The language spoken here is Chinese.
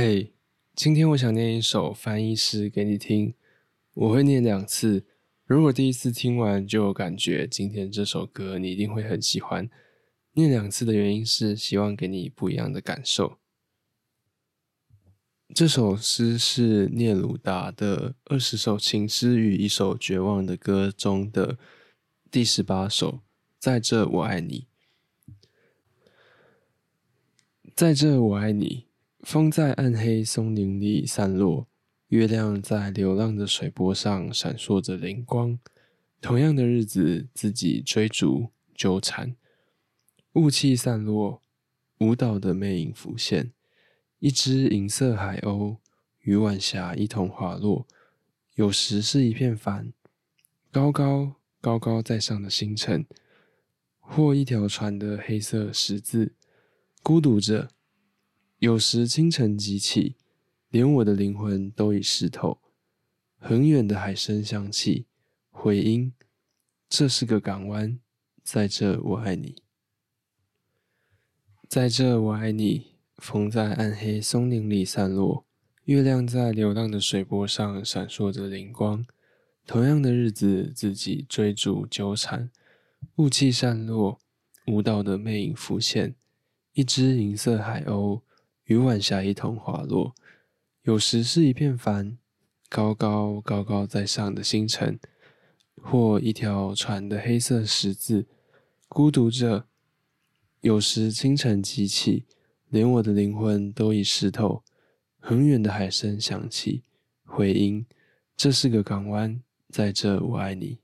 嘿，今天我想念一首翻译诗给你听，我会念两次。如果第一次听完就有感觉，今天这首歌你一定会很喜欢。念两次的原因是希望给你不一样的感受。这首诗是聂鲁达的《二十首情诗与一首绝望的歌》中的第十八首。在这，我爱你。在这，我爱你。风在暗黑松林里散落，月亮在流浪的水波上闪烁着灵光。同样的日子，自己追逐纠缠，雾气散落，舞蹈的魅影浮现。一只银色海鸥与晚霞一同滑落，有时是一片帆，高高高高在上的星辰，或一条船的黑色十字，孤独着。有时清晨即起，连我的灵魂都已湿透。很远的海声响起，回音。这是个港湾，在这我爱你，在这我爱你。风在暗黑松林里散落，月亮在流浪的水波上闪烁着灵光。同样的日子，自己追逐纠缠，雾气散落，舞蹈的魅影浮现。一只银色海鸥。与晚霞一同滑落，有时是一片帆，高高高高在上的星辰，或一条船的黑色十字，孤独着。有时清晨即起，连我的灵魂都已湿透。很远的海声响起，回音。这是个港湾，在这我爱你。